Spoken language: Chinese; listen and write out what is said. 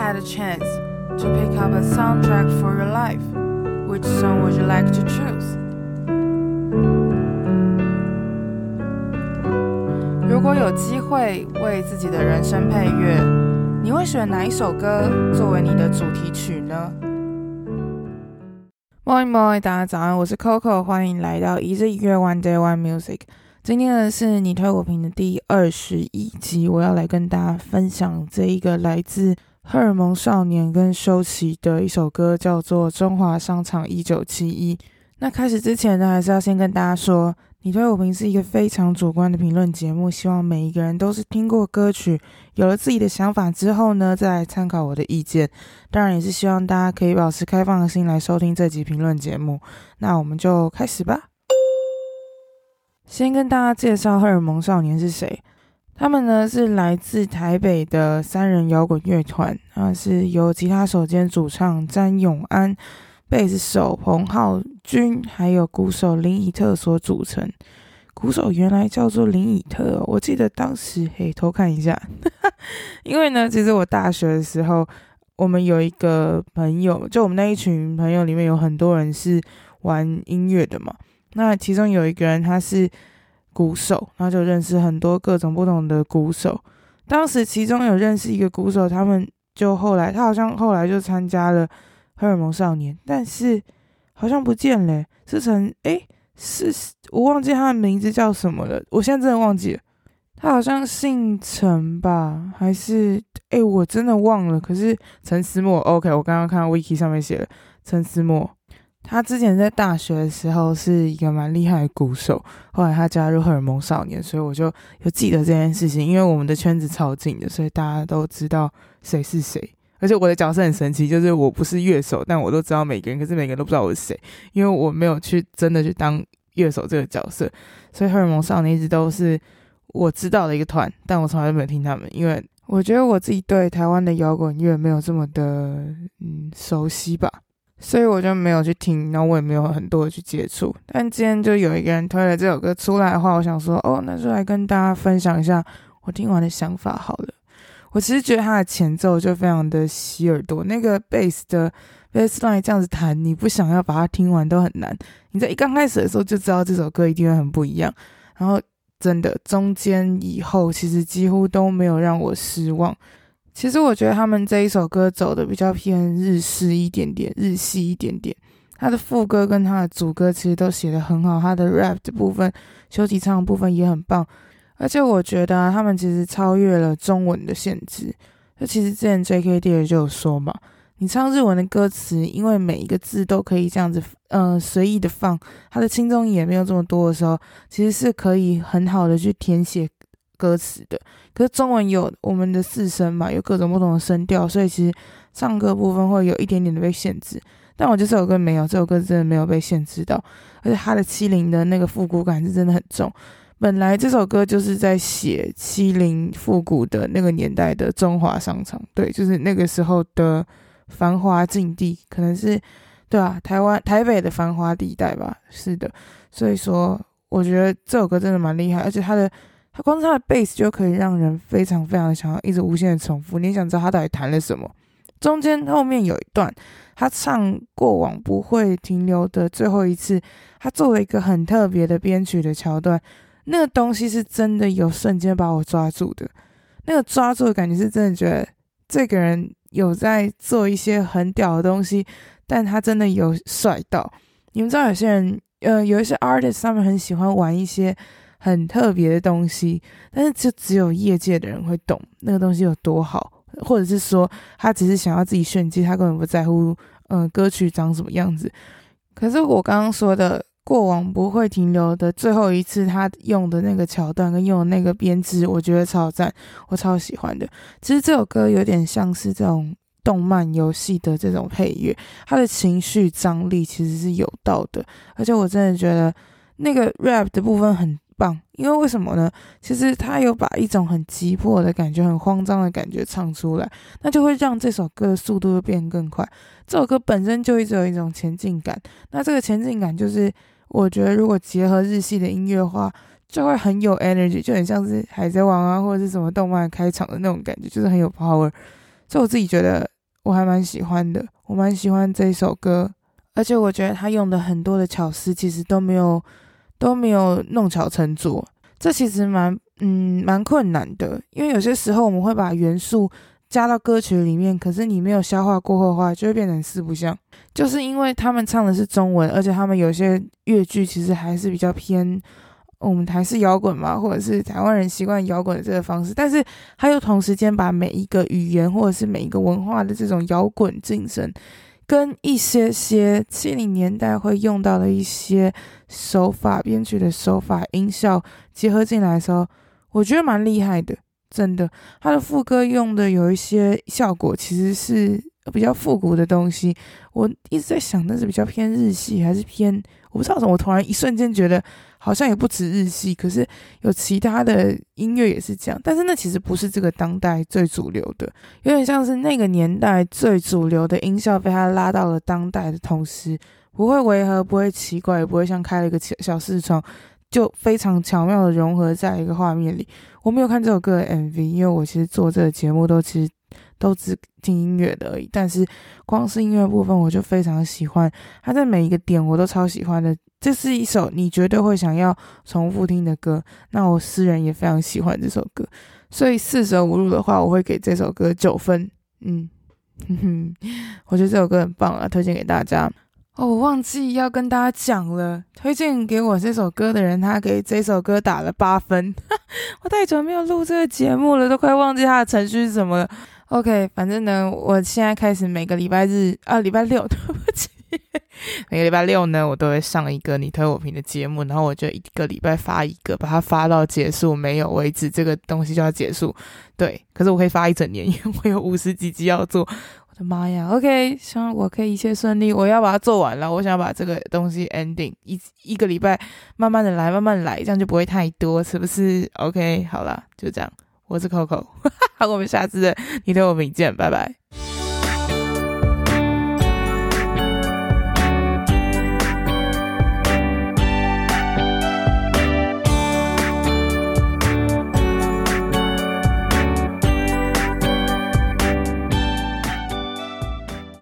had a chance to pick up a soundtrack for your life, which song would you like to choose? 如果有机会为自己的人生配乐，你会选哪一首歌作为你的主题曲呢？Morning, morning，大家早安，我是 Coco，欢迎来到一日一乐 One Day One Music。今天呢是你推我评的第二十一集，我要来跟大家分享这一个来自荷尔蒙少年跟修齐的一首歌，叫做《中华商场一九七一》。那开始之前呢，还是要先跟大家说，你推我评是一个非常主观的评论节目，希望每一个人都是听过歌曲，有了自己的想法之后呢，再来参考我的意见。当然，也是希望大家可以保持开放的心来收听这集评论节目。那我们就开始吧。先跟大家介绍荷尔蒙少年是谁。他们呢是来自台北的三人摇滚乐团，啊，是由吉他手兼主唱詹永安、贝斯手彭浩君，还有鼓手林以特所组成。鼓手原来叫做林以特，我记得当时嘿偷看一下，因为呢，其实我大学的时候，我们有一个朋友，就我们那一群朋友里面有很多人是玩音乐的嘛。那其中有一个人，他是鼓手，然后就认识很多各种不同的鼓手。当时其中有认识一个鼓手，他们就后来，他好像后来就参加了荷尔蒙少年，但是好像不见了，是陈诶，是我忘记他的名字叫什么了，我现在真的忘记了。他好像姓陈吧，还是诶，我真的忘了。可是陈思默，OK，我刚刚看到 Wiki 上面写了陈思默。他之前在大学的时候是一个蛮厉害的鼓手，后来他加入荷尔蒙少年，所以我就有记得这件事情。因为我们的圈子超近的，所以大家都知道谁是谁。而且我的角色很神奇，就是我不是乐手，但我都知道每个人，可是每个人都不知道我是谁，因为我没有去真的去当乐手这个角色。所以荷尔蒙少年一直都是我知道的一个团，但我从来都没有听他们，因为我觉得我自己对台湾的摇滚乐没有这么的嗯熟悉吧。所以我就没有去听，然后我也没有很多的去接触。但今天就有一个人推了这首歌出来的话，我想说，哦，那就来跟大家分享一下我听完的想法好了。我其实觉得它的前奏就非常的洗耳朵，那个贝斯的 bass 弦这样子弹，你不想要把它听完都很难。你在一刚开始的时候就知道这首歌一定会很不一样，然后真的中间以后其实几乎都没有让我失望。其实我觉得他们这一首歌走的比较偏日式一点点，日系一点点。他的副歌跟他的主歌其实都写的很好，他的 rap 的部分、修齐唱的部分也很棒。而且我觉得啊，他们其实超越了中文的限制。就其实之前 JKD 就有说嘛，你唱日文的歌词，因为每一个字都可以这样子，呃，随意的放，他的轻重也没有这么多的时候，其实是可以很好的去填写。歌词的，可是中文有我们的四声嘛，有各种不同的声调，所以其实唱歌部分会有一点点的被限制。但我觉得这首歌没有，这首歌真的没有被限制到，而且它的七零的那个复古感是真的很重。本来这首歌就是在写七零复古的那个年代的中华商场，对，就是那个时候的繁华境地，可能是对啊，台湾台北的繁华地带吧，是的。所以说，我觉得这首歌真的蛮厉害，而且它的。光是他的贝斯就可以让人非常非常想要一直无限的重复。你想知道他到底弹了什么？中间后面有一段，他唱过往不会停留的最后一次，他做了一个很特别的编曲的桥段。那个东西是真的有瞬间把我抓住的，那个抓住的感觉是真的觉得这个人有在做一些很屌的东西，但他真的有帅到。你们知道有些人，呃，有一些 artist 他们很喜欢玩一些。很特别的东西，但是就只有业界的人会懂那个东西有多好，或者是说他只是想要自己炫技，他根本不在乎，嗯、歌曲长什么样子。可是我刚刚说的过往不会停留的最后一次，他用的那个桥段跟用的那个编织，我觉得超赞，我超喜欢的。其实这首歌有点像是这种动漫游戏的这种配乐，它的情绪张力其实是有到的，而且我真的觉得那个 rap 的部分很。棒，因为为什么呢？其实他有把一种很急迫的感觉、很慌张的感觉唱出来，那就会让这首歌的速度会变更快。这首歌本身就一直有一种前进感，那这个前进感就是我觉得如果结合日系的音乐的话，就会很有 energy，就很像是海贼王啊或者是什么动漫开场的那种感觉，就是很有 power。所以我自己觉得我还蛮喜欢的，我蛮喜欢这一首歌，而且我觉得他用的很多的巧思其实都没有都没有弄巧成拙，这其实蛮嗯蛮困难的，因为有些时候我们会把元素加到歌曲里面，可是你没有消化过后的话，就会变成四不像。就是因为他们唱的是中文，而且他们有些乐句其实还是比较偏。我们台式摇滚嘛，或者是台湾人习惯摇滚的这个方式，但是他又同时间把每一个语言或者是每一个文化的这种摇滚精神，跟一些些七零年代会用到的一些手法、编曲的手法、音效结合进来的时候，我觉得蛮厉害的，真的。他的副歌用的有一些效果，其实是比较复古的东西。我一直在想，那是比较偏日系还是偏？我不知道怎么，我突然一瞬间觉得。好像也不止日系，可是有其他的音乐也是这样。但是那其实不是这个当代最主流的，有点像是那个年代最主流的音效被他拉到了当代的同时，不会违和，不会奇怪，也不会像开了一个小视窗，就非常巧妙的融合在一个画面里。我没有看这首歌的 MV，因为我其实做这个节目都其实都只听音乐的而已。但是光是音乐部分，我就非常喜欢，它在每一个点我都超喜欢的。这是一首你绝对会想要重复听的歌，那我私人也非常喜欢这首歌，所以四舍五入的话，我会给这首歌九分。嗯哼哼，我觉得这首歌很棒啊，推荐给大家。哦，我忘记要跟大家讲了，推荐给我这首歌的人，他给这首歌打了八分。我太久没有录这个节目了，都快忘记他的程序是什么了。OK，反正呢，我现在开始每个礼拜日啊，礼拜六，对不起。每个礼拜六呢，我都会上一个你推我评的节目，然后我就一个礼拜发一个，把它发到结束没有为止，这个东西就要结束。对，可是我可以发一整年，因为我有五十几集要做。妈呀！OK，希望我可以一切顺利，我要把它做完了。我想把这个东西 ending 一一个礼拜，慢慢的来，慢慢来，这样就不会太多，是不是？OK，好了，就这样。我是 Coco，我们下次的你对我们见，拜拜。